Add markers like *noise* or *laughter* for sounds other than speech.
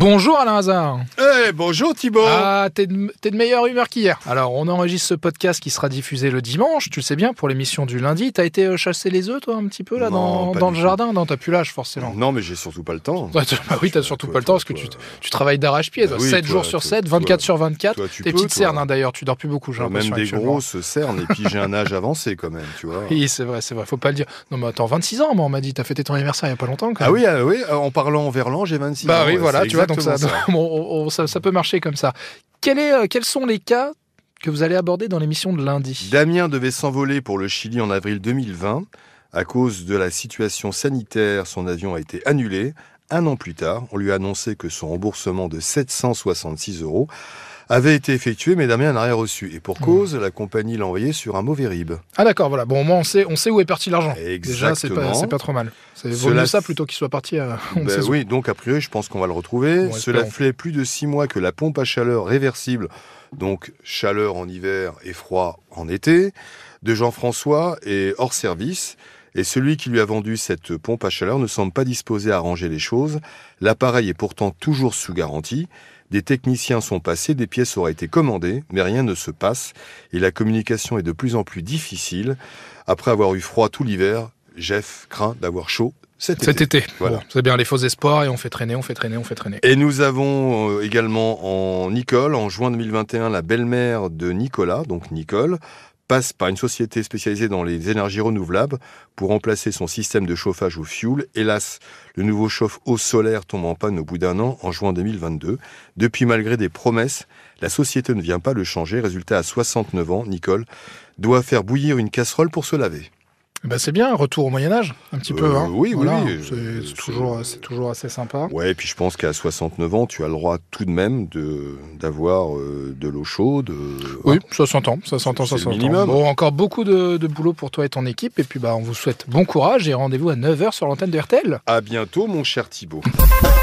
Bonjour Alain Hazard. Eh, bonjour Thibault. Ah, t'es de, t'es de meilleure humeur qu'hier. Alors, on enregistre ce podcast qui sera diffusé le dimanche, tu le sais bien, pour l'émission du lundi. T'as été euh, chasser les œufs, toi, un petit peu, là, Non, dans, dans le jardin? Non, t'as plus l'âge, forcément. Non, mais j'ai surtout pas le temps. Bah oui, t'as surtout Toi, pas le temps parce que tu, toi. tu travailles d'arrache-pied. Bah oui, 7 toi, jours sur toi, 7, toi, 24 sur 24. toi, tu Tes petites cernes, hein, d'ailleurs, tu dors plus beaucoup, j'ai Même des grosses cernes, et puis j'ai un âge avancé quand même, tu vois. Oui, c'est vrai, c'est vrai, faut pas le dire. Non, mais attends, 26 ans, moi, on m'a dit, t'as fêté ton anniversaire il y a pas longtemps, quand Ah oui, ah oui, en parlant en verlan, j'ai 26 Bah ans. oui, ouais, voilà, tu vois, donc ça, exactement *laughs* bon, on- on- ça, ça peut marcher comme ça. Quel est, euh, quels sont les cas que vous allez aborder dans l'émission de lundi? Damien devait s'envoler pour le Chili en avril 2020. À cause de la situation sanitaire, son avion a été annulé. Un an plus tard, on lui a annoncé que son remboursement de 766 euros avait été effectué, mais Damien n'a rien reçu. Et pour Mmh. cause, la compagnie l'a envoyé sur un mauvais RIB. Ah d'accord, voilà. Bon, au moins on sait, on sait où est parti l'argent. Déjà, c'est pas, Exactement. c'est pas trop mal. C'est Cela mieux ça plutôt qu'il soit parti à. *laughs* on Ben oui, donc a priori, je pense qu'on va le retrouver. Bon, Cela fait plus de six mois que la pompe à chaleur réversible, donc chaleur en hiver et froid en été, de Jean-François est hors service. Et celui qui lui a vendu cette pompe à chaleur ne semble pas disposé à arranger les choses. L'appareil est pourtant toujours sous garantie. Des techniciens sont passés, des pièces auraient été commandées, mais rien ne se passe. Et la communication est de plus en plus difficile. Après avoir eu froid tout l'hiver, Jeff craint d'avoir chaud cet, Cet été. été. Voilà. Bon, c'est bien les faux espoirs et on fait traîner, on fait traîner, on fait traîner. Et nous avons euh, également en Nicole, en juin 2021, la belle-mère de Nicolas, donc Nicole, passe par une société spécialisée dans les énergies renouvelables pour remplacer son système de chauffage au fioul. Hélas, le nouveau chauffe-eau solaire tombe en panne au bout d'un an, en juin 2022. Depuis, malgré des promesses, la société ne vient pas le changer. Résultat, à 69 ans, Nicole doit faire bouillir une casserole pour se laver. Bah, c'est bien, retour au Moyen-Âge, un petit Euh, peu. Hein. oui, oui, Voilà, oui, C'est, euh, c'est toujours, toujours assez sympa. Ouais, et puis je pense qu'à 69 ans, tu as le droit tout de même de d'avoir euh, de l'eau chaude. euh, Oui, ça s'entend, C'est ça le s'entend. minimum. Bon, encore beaucoup de, de boulot pour toi et ton équipe. Et puis, bah, on vous souhaite bon courage et rendez-vous à 9h sur l'antenne de RTL. À bientôt, mon cher Thibault. *laughs*